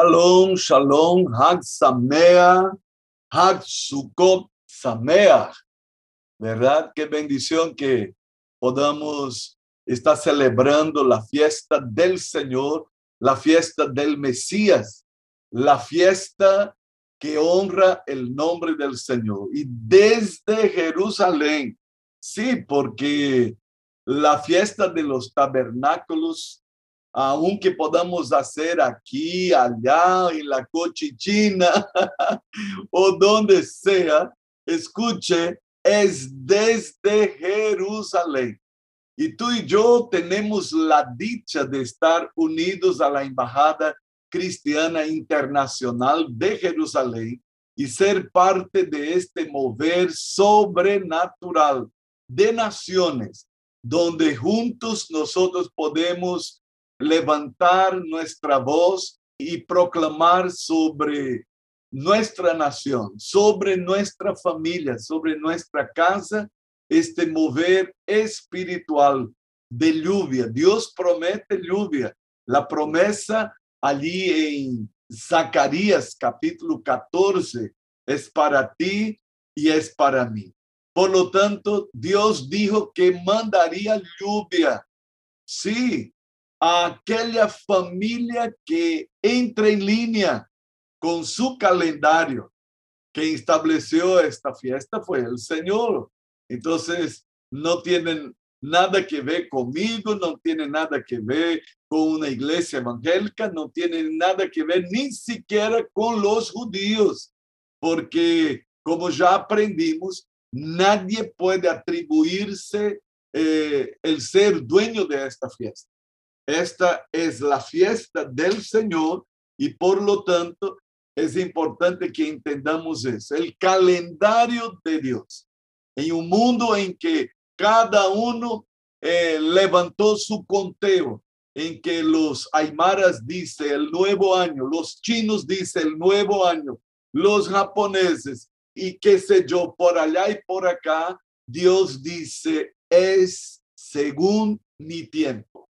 Shalom, shalom, Hag Samea, Hag Sukkot Samea. ¿Verdad? Qué bendición que podamos estar celebrando la fiesta del Señor, la fiesta del Mesías, la fiesta que honra el nombre del Señor. Y desde Jerusalén, sí, porque la fiesta de los tabernáculos aunque podamos hacer aquí, allá, en la cochichina o donde sea, escuche, es desde Jerusalén. Y tú y yo tenemos la dicha de estar unidos a la Embajada Cristiana Internacional de Jerusalén y ser parte de este mover sobrenatural de naciones, donde juntos nosotros podemos levantar nuestra voz y proclamar sobre nuestra nación, sobre nuestra familia, sobre nuestra casa, este mover espiritual de lluvia. Dios promete lluvia. La promesa allí en Zacarías capítulo 14 es para ti y es para mí. Por lo tanto, Dios dijo que mandaría lluvia. Sí, aquella familia que entra en línea con su calendario. que estableció esta fiesta fue el Señor. Entonces, no tienen nada que ver conmigo, no tiene nada que ver con una iglesia evangélica, no tiene nada que ver ni siquiera con los judíos, porque como ya aprendimos, nadie puede atribuirse eh, el ser dueño de esta fiesta. Esta es la fiesta del Señor y por lo tanto es importante que entendamos eso, el calendario de Dios. En un mundo en que cada uno eh, levantó su conteo, en que los aymaras dice el nuevo año, los chinos dice el nuevo año, los japoneses y qué sé yo, por allá y por acá, Dios dice, es según mi tiempo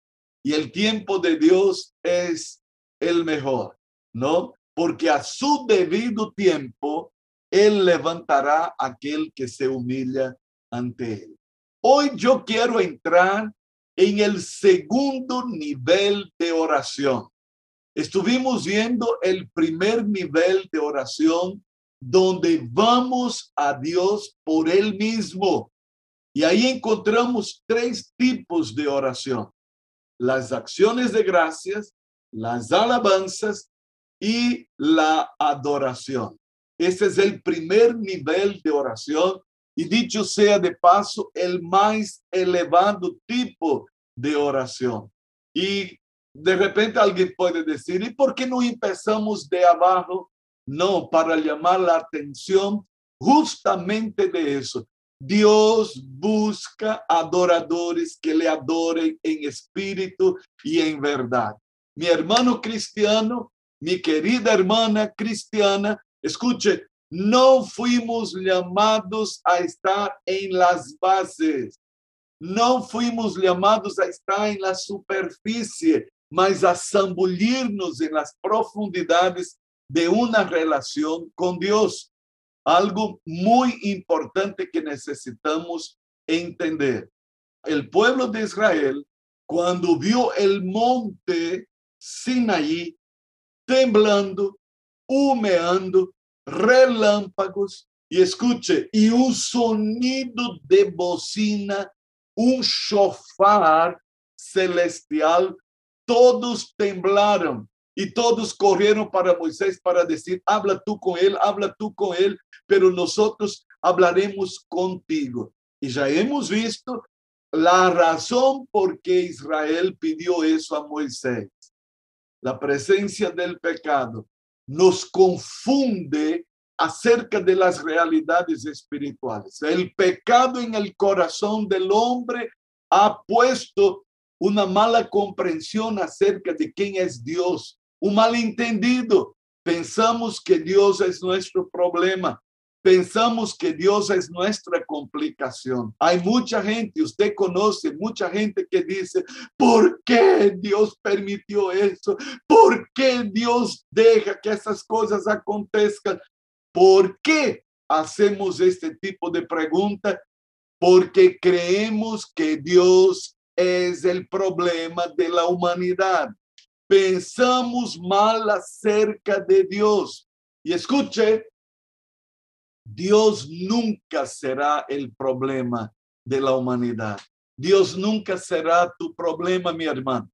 y el tiempo de Dios es el mejor, ¿no? Porque a su debido tiempo, Él levantará a aquel que se humilla ante Él. Hoy yo quiero entrar en el segundo nivel de oración. Estuvimos viendo el primer nivel de oración donde vamos a Dios por Él mismo. Y ahí encontramos tres tipos de oración las acciones de gracias, las alabanzas y la adoración. Ese es el primer nivel de oración y dicho sea de paso, el más elevado tipo de oración. Y de repente alguien puede decir, ¿y por qué no empezamos de abajo? No, para llamar la atención justamente de eso, Dios busca adoradores que le adoren en espíritu y en verdad. Mi hermano cristiano, mi querida hermana cristiana, escuche, no fuimos llamados a estar en las bases, no fuimos llamados a estar en la superficie, mas a zambullirnos en las profundidades de una relación con Dios algo muy importante que necesitamos entender. El pueblo de Israel, cuando vio el monte Sinaí temblando, humeando, relámpagos, y escuche, y un sonido de bocina, un shofar celestial, todos temblaron y todos corrieron para Moisés para decir, habla tú con él, habla tú con él, pero nosotros hablaremos contigo. Y ya hemos visto la razón por qué Israel pidió eso a Moisés. La presencia del pecado nos confunde acerca de las realidades espirituales. El pecado en el corazón del hombre ha puesto una mala comprensión acerca de quién es Dios, un malentendido. Pensamos que Dios es nuestro problema pensamos que Dios es nuestra complicación. Hay mucha gente, usted conoce mucha gente que dice, ¿por qué Dios permitió eso? ¿Por qué Dios deja que esas cosas acontezcan? ¿Por qué hacemos este tipo de pregunta? Porque creemos que Dios es el problema de la humanidad. Pensamos mal acerca de Dios. Y escuche, Dios nunca será el problema de la humanidad. Dios nunca será tu problema, mi hermano.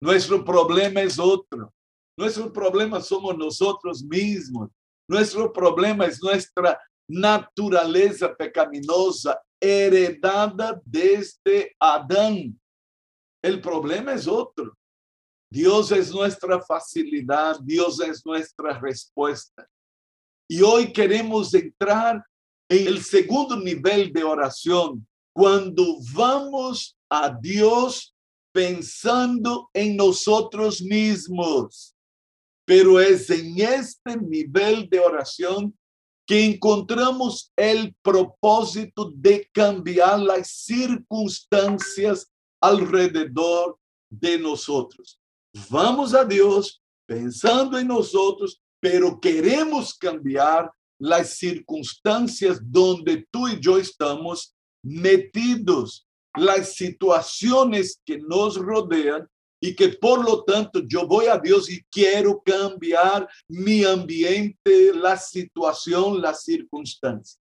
Nuestro problema es otro. Nuestro problema somos nosotros mismos. Nuestro problema es nuestra naturaleza pecaminosa heredada desde Adán. El problema es otro. Dios es nuestra facilidad, Dios es nuestra respuesta. Y hoy queremos entrar en el segundo nivel de oración, cuando vamos a Dios pensando en nosotros mismos. Pero es en este nivel de oración que encontramos el propósito de cambiar las circunstancias alrededor de nosotros. Vamos a Dios pensando en nosotros pero queremos cambiar las circunstancias donde tú y yo estamos metidos, las situaciones que nos rodean y que por lo tanto yo voy a Dios y quiero cambiar mi ambiente, la situación, la circunstancia.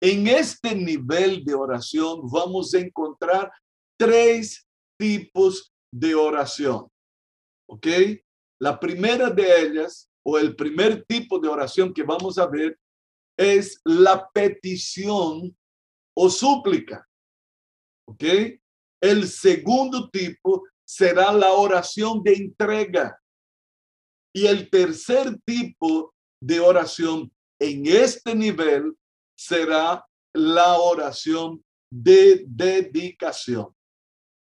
En este nivel de oración vamos a encontrar tres tipos de oración. ¿Ok? La primera de ellas o el primer tipo de oración que vamos a ver es la petición o súplica. ¿Ok? El segundo tipo será la oración de entrega. Y el tercer tipo de oración en este nivel será la oración de dedicación.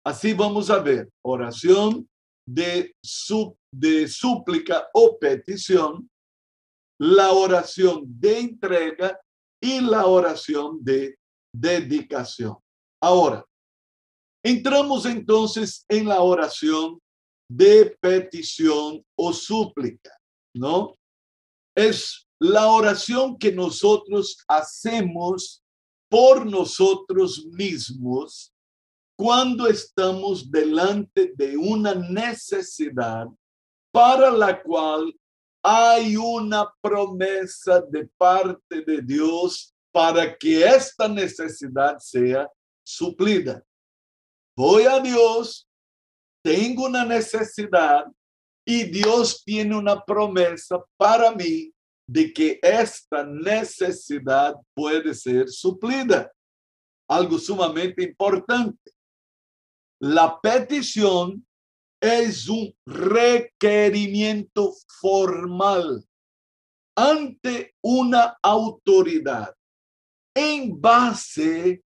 Así vamos a ver, oración de, de súplica o petición, la oración de entrega y la oración de dedicación. Ahora, entramos entonces en la oración de petición o súplica, ¿no? Es la oración que nosotros hacemos por nosotros mismos cuando estamos delante de una necesidad para la cual hay una promesa de parte de Dios para que esta necesidad sea suplida. Voy a Dios, tengo una necesidad y Dios tiene una promesa para mí de que esta necesidad puede ser suplida. Algo sumamente importante. La petición es un requerimiento formal ante una autoridad en base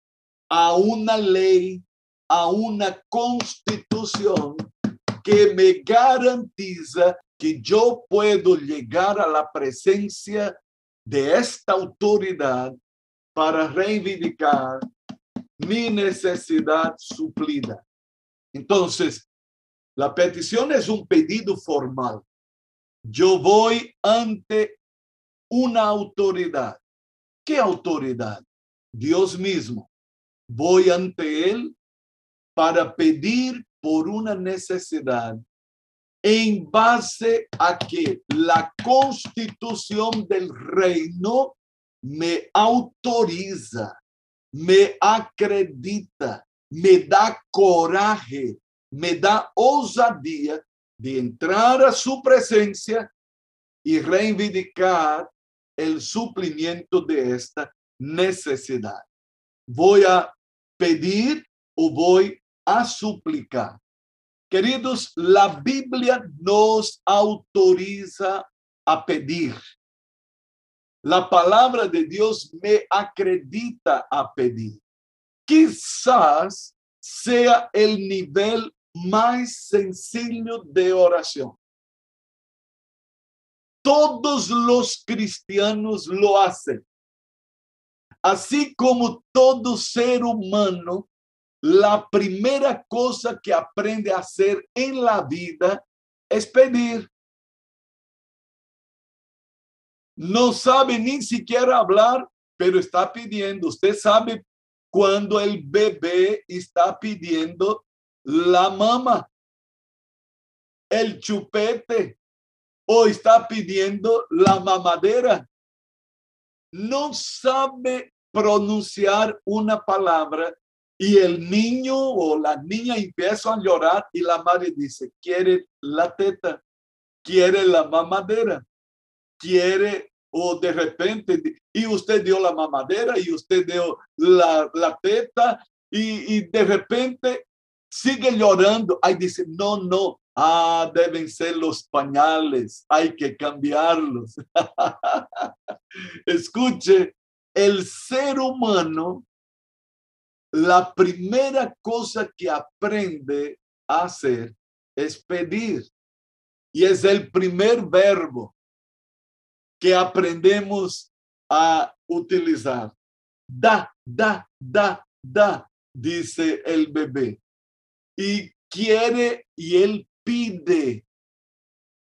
a una ley, a una constitución que me garantiza que yo puedo llegar a la presencia de esta autoridad para reivindicar mi necesidad suplida. Entonces, la petición es un pedido formal. Yo voy ante una autoridad. ¿Qué autoridad? Dios mismo. Voy ante Él para pedir por una necesidad en base a que la constitución del reino me autoriza, me acredita me da coraje, me da ousadia de entrar a su presencia y reivindicar el suplimiento de esta necesidad. Voy a pedir o voy a suplicar. Queridos, la Biblia nos autoriza a pedir. La palabra de Dios me acredita a pedir quizás sea el nivel más sencillo de oración. todos los cristianos lo hacen. Así como todo ser humano, la primera cosa que aprende a hacer en la vida es pedir. No sabe ni siquiera hablar, pero está pidiendo. Usted sabe cuando el bebé está pidiendo la mama, el chupete, o está pidiendo la mamadera. No sabe pronunciar una palabra y el niño o la niña empiezan a llorar y la madre dice, quiere la teta, quiere la mamadera, quiere o de repente, y usted dio la mamadera y usted dio la, la teta y de repente sigue llorando. Ahí dice, no, no, ah, deben ser los pañales, hay que cambiarlos. Escuche, el ser humano, la primera cosa que aprende a hacer es pedir. Y es el primer verbo que aprendemos a utilizar. Da, da, da, da, dice el bebé. Y quiere y él pide.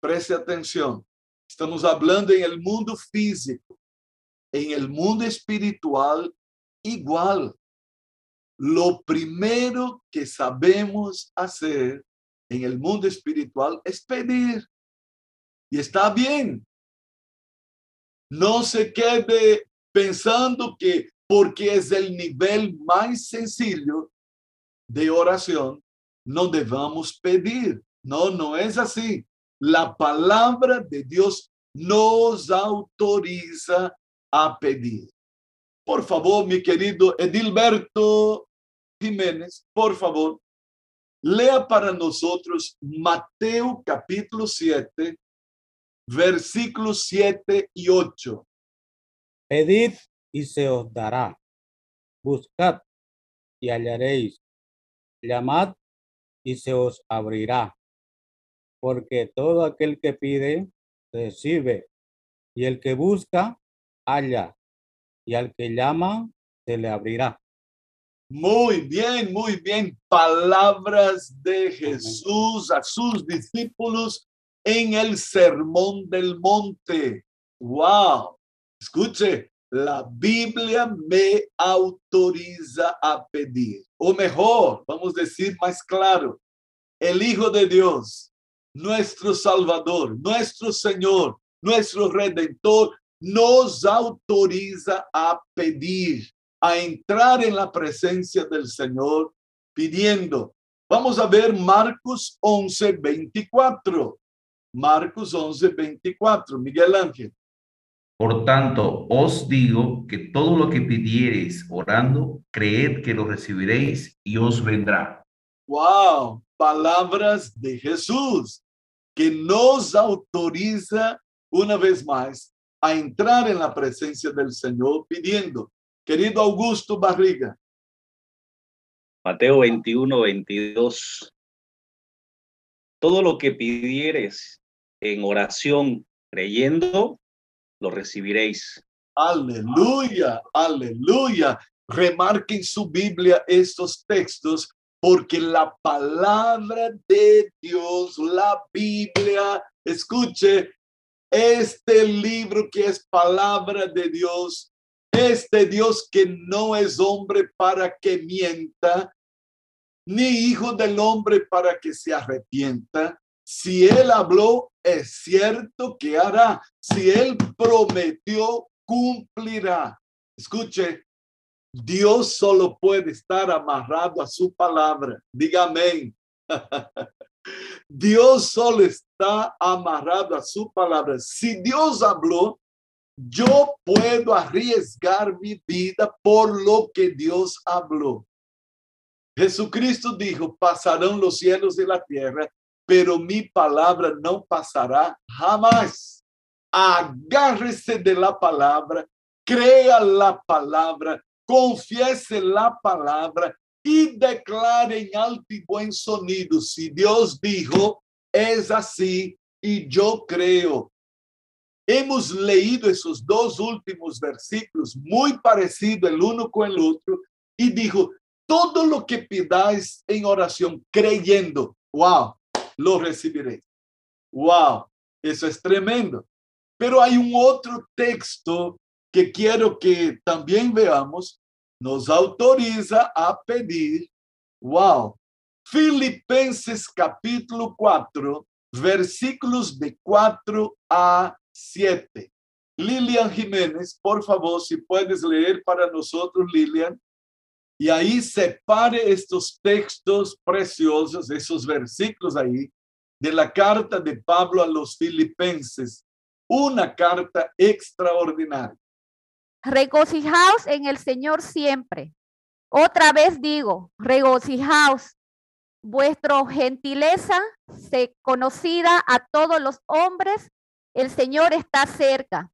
Preste atención. Estamos hablando en el mundo físico. En el mundo espiritual, igual. Lo primero que sabemos hacer en el mundo espiritual es pedir. Y está bien. No se quede pensando que porque es el nivel más sencillo de oración, no debamos pedir. No, no es así. La palabra de Dios nos autoriza a pedir. Por favor, mi querido Edilberto Jiménez, por favor, lea para nosotros Mateo capítulo 7, versículos 7 y 8. Pedid y se os dará. Buscad y hallaréis. Llamad y se os abrirá. Porque todo aquel que pide, recibe. Y el que busca, halla. Y al que llama, se le abrirá. Muy bien, muy bien. Palabras de Jesús a sus discípulos en el sermón del monte. Wow. Escuche, la Biblia me autoriza a pedir. O mejor, vamos a decir más claro, el Hijo de Dios, nuestro Salvador, nuestro Señor, nuestro Redentor, nos autoriza a pedir, a entrar en la presencia del Señor pidiendo. Vamos a ver Marcos 11, 24. Marcos 11, 24. Miguel Ángel. Por tanto, os digo que todo lo que pidiereis orando, creed que lo recibiréis y os vendrá. Wow, palabras de Jesús que nos autoriza una vez más a entrar en la presencia del Señor pidiendo. Querido Augusto Barriga. Mateo 21, 22. Todo lo que pidieres en oración creyendo, lo recibiréis. Aleluya, aleluya. Remarquen su Biblia estos textos porque la palabra de Dios, la Biblia, escuche, este libro que es palabra de Dios, este Dios que no es hombre para que mienta, ni hijo del hombre para que se arrepienta. Si él habló, es cierto que hará. Si él prometió, cumplirá. Escuche, Dios solo puede estar amarrado a su palabra. Diga. Dios solo está amarrado a su palabra. Si Dios habló, yo puedo arriesgar mi vida por lo que Dios habló. Jesucristo dijo, pasarán los cielos y la tierra, pero mi palabra no pasará jamás. Agárrese de la palabra, crea la palabra, confiese la palabra y declare en alto y buen sonido. Si Dios dijo, es así y yo creo. hemos leído esos dos últimos versículos muy parecidos el uno con el otro y dijo, todo lo que pidáis en oración creyendo, wow, lo recibiréis. Wow, eso es tremendo. Pero hay un otro texto que quiero que también veamos, nos autoriza a pedir, wow, Filipenses capítulo 4, versículos de 4 a 7. Lilian Jiménez, por favor, si puedes leer para nosotros, Lilian. Y ahí separe estos textos preciosos, esos versículos ahí, de la carta de Pablo a los filipenses. Una carta extraordinaria. Regocijaos en el Señor siempre. Otra vez digo, regocijaos. Vuestra gentileza se conocida a todos los hombres, el Señor está cerca.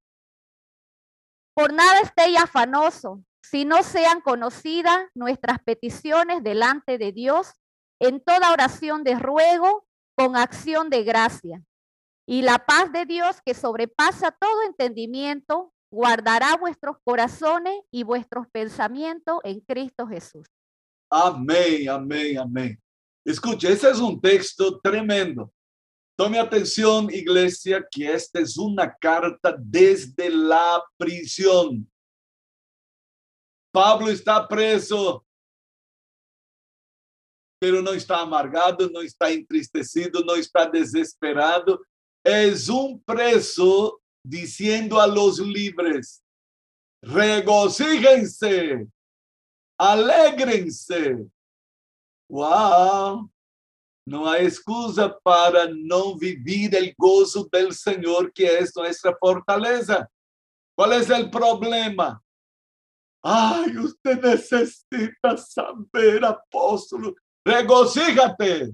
Por nada estéis afanoso, si no sean conocidas nuestras peticiones delante de Dios en toda oración de ruego con acción de gracia. Y la paz de Dios que sobrepasa todo entendimiento guardará vuestros corazones y vuestros pensamientos en Cristo Jesús. Amén, amén, amén. Escuche, ese es un texto tremendo. Tome atención, iglesia, que esta es una carta desde la prisión. Pablo está preso, pero no está amargado, no está entristecido, no está desesperado. Es un preso diciendo a los libres, regocíjense, alegrense. Wow, no hay excusa para no vivir el gozo del Señor, que es nuestra fortaleza. ¿Cuál es el problema? Ay, usted necesita saber, apóstol. Regocíjate.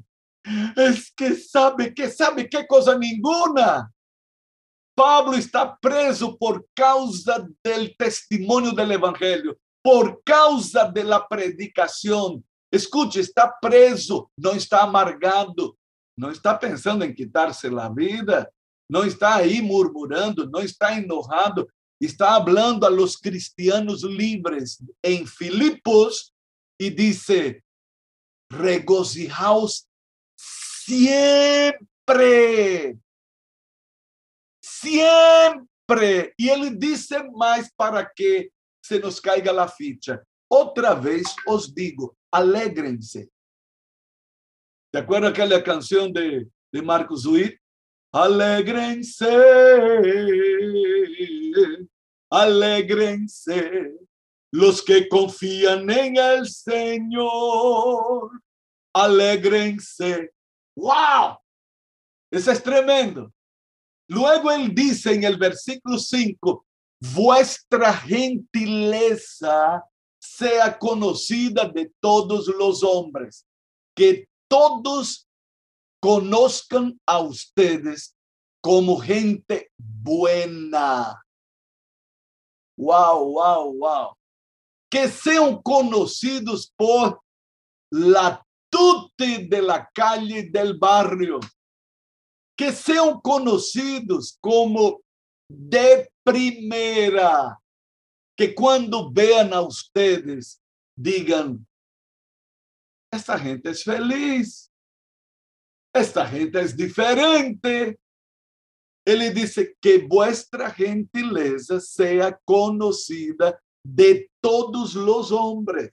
Es que sabe que sabe qué cosa ninguna. Pablo está preso por causa del testimonio del Evangelio, por causa de la predicación. Escuche, está preso, no está amargado, no está pensando en quitarse la vida, no está ahí murmurando, no está enojado, está hablando a los cristianos libres en Filipos y dice, regocijaos siempre siempre. E ele disse mais para que se nos caiga a ficha. Outra vez os digo, alegrem-se. ¿Te acuerdas aquela canção de, de Marcos Witt? Alegrem-se, alegrem-se, los que confían en el Señor, alegrense. ¡Wow! Eso es tremendo. Luego él dice en el versículo 5, vuestra gentileza sea conocida de todos los hombres, que todos conozcan a ustedes como gente buena. Wow, wow, wow. Que sean conocidos por la tute de la calle del barrio que sean conocidos como de primera, que cuando vean a ustedes digan, esta gente es feliz, esta gente es diferente. Él dice que vuestra gentileza sea conocida de todos los hombres.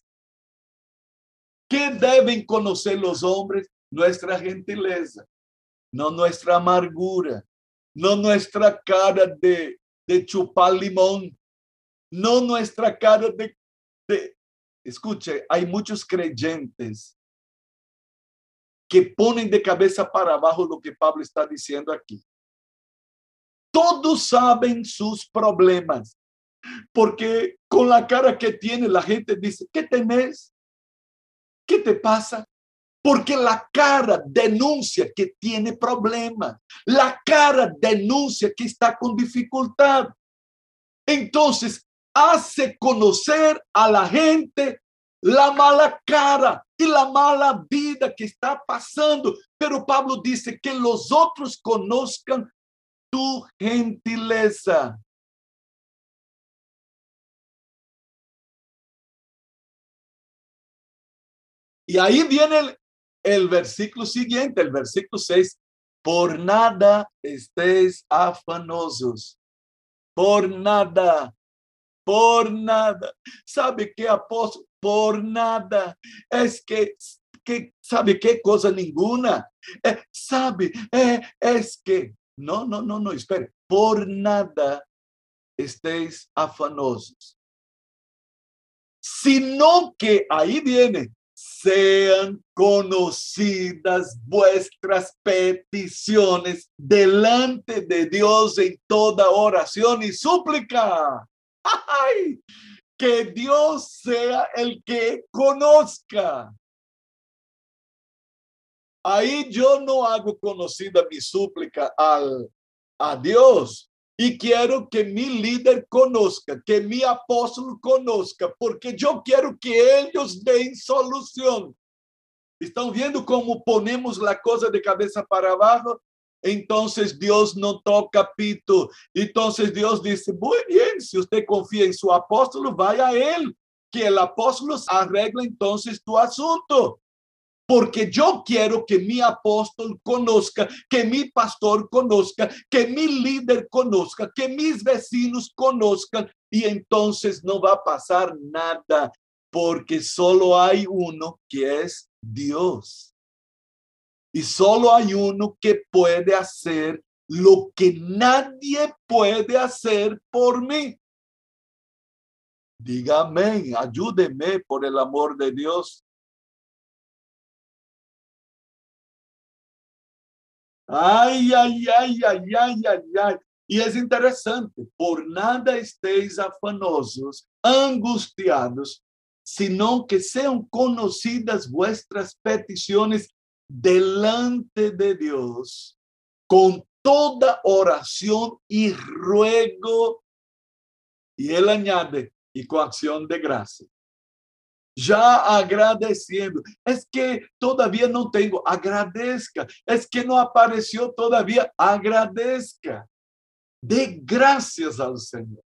¿Qué deben conocer los hombres? Nuestra gentileza no nuestra amargura, no nuestra cara de, de chupar limón, no nuestra cara de, de... Escuche, hay muchos creyentes que ponen de cabeza para abajo lo que Pablo está diciendo aquí. Todos saben sus problemas, porque con la cara que tiene la gente dice, ¿qué tenés? ¿Qué te pasa? Porque la cara denuncia que tiene problemas. La cara denuncia que está con dificultad. Entonces, hace conocer a la gente la mala cara y la mala vida que está pasando. Pero Pablo dice que los otros conozcan tu gentileza. Y ahí viene el, versículo siguiente, el versículo 6. Por nada estéis afanosos. Por nada. Por nada. ¿Sabe qué, apóstolo? Por nada. Es que, que ¿sabe qué? Cosa ninguna. Eh, ¿Sabe? Eh, es que. No, no, no, no, espere. Por nada estéis afanosos. Sino que ahí viene, sean conocidas vuestras peticiones delante de Dios en toda oración y súplica. ¡Ay! Que Dios sea el que conozca. Ahí yo no hago conocida mi súplica al, a Dios. Y quiero que mi líder conozca, que mi apóstol conozca, porque yo quiero que ellos den solución. ¿Están viendo cómo ponemos la cosa de cabeza para abajo? Entonces Dios no toca pito. Entonces Dios dice, muy bien, si usted confía en su apóstol, vaya a él, que el apóstol arregla entonces tu asunto porque yo quiero que mi apóstol conozca, que mi pastor conozca, que mi líder conozca, que mis vecinos conozcan y entonces no va a pasar nada porque solo hay uno que es Dios. Y solo hay uno que puede hacer lo que nadie puede hacer por mí. Dígame, ayúdeme por el amor de Dios. Ay, ay, ay, ay, ay, ay, ay. E é interessante, por nada esteis afanosos, angustiados, sino que sejam conhecidas vuestras petições delante de Deus, com toda oração e ruego. E ele añade, e com ação de graça. Ya agradeciendo. Es que todavía no tengo, agradezca. Es que no apareció todavía, agradezca. De gracias al Señor.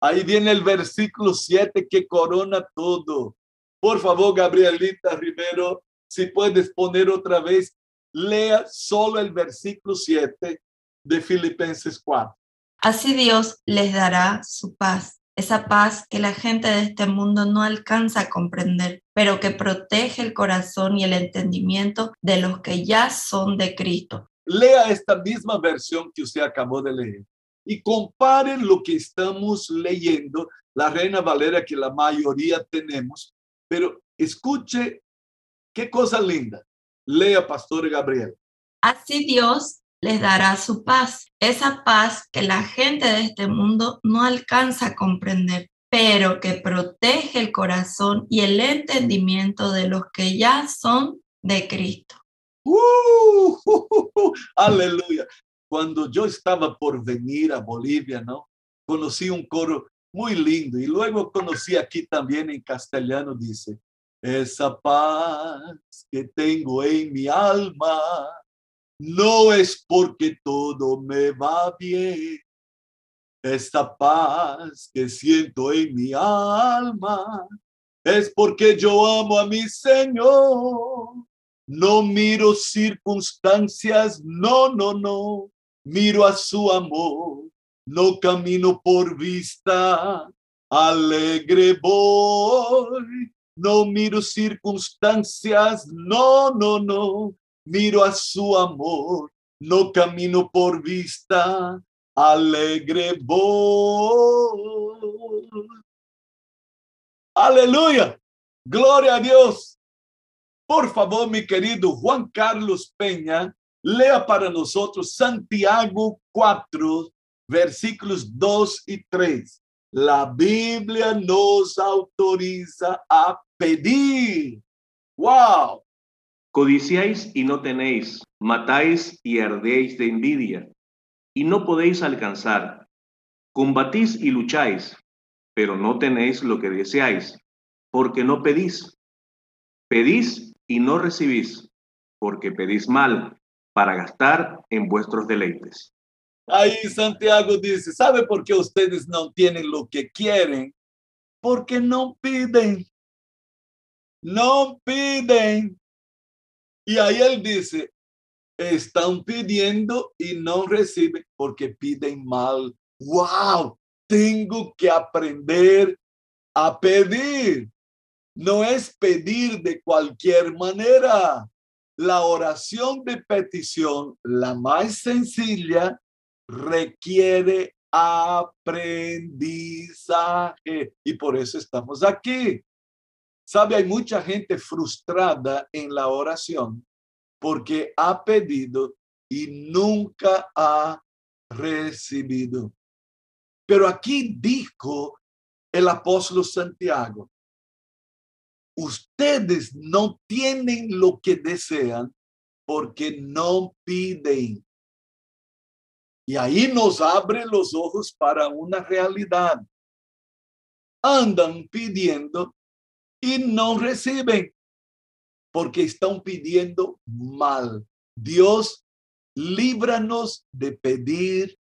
Ahí viene el versículo 7 que corona todo. Por favor, Gabrielita Rivero, si puedes poner otra vez, lea solo el versículo 7 de Filipenses 4. Así Dios les dará su paz esa paz que la gente de este mundo no alcanza a comprender, pero que protege el corazón y el entendimiento de los que ya son de Cristo. Lea esta misma versión que usted acabó de leer y compare lo que estamos leyendo, la Reina Valera que la mayoría tenemos, pero escuche qué cosa linda. Lea, Pastor Gabriel. Así Dios les dará su paz, esa paz que la gente de este mundo no alcanza a comprender, pero que protege el corazón y el entendimiento de los que ya son de Cristo. Uh, aleluya. Cuando yo estaba por venir a Bolivia, ¿no? Conocí un coro muy lindo y luego conocí aquí también en castellano, dice, esa paz que tengo en mi alma no es porque todo me va bien. Esta paz que siento en mi alma es porque yo amo a mi Señor. No miro circunstancias, no, no, no. Miro a su amor. No camino por vista, alegre voy. No miro circunstancias, no, no, no miro a su amor, no camino por vista, alegre voy. Aleluya, gloria a Dios. Por favor, mi querido Juan Carlos Peña, lea para nosotros Santiago 4, versículos 2 y 3. La Biblia nos autoriza a pedir. ¡Wow! Codiciáis y no tenéis, matáis y ardéis de envidia, y no podéis alcanzar. Combatís y lucháis, pero no tenéis lo que deseáis, porque no pedís. Pedís y no recibís, porque pedís mal, para gastar en vuestros deleites. Ahí Santiago dice, ¿sabe por qué ustedes no tienen lo que quieren? Porque no piden. No piden. Y ahí él dice, están pidiendo y no reciben porque piden mal. ¡Wow! Tengo que aprender a pedir. No es pedir de cualquier manera. La oración de petición, la más sencilla, requiere aprendizaje y por eso estamos aquí. Sabe, hay mucha gente frustrada en la oración porque ha pedido y nunca ha recibido. Pero aquí dijo el apóstol Santiago, ustedes no tienen lo que desean porque no piden. Y ahí nos abre los ojos para una realidad. Andan pidiendo y no reciben porque están pidiendo mal. Dios, líbranos de pedir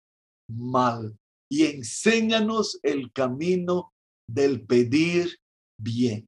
mal y enséñanos el camino del pedir bien.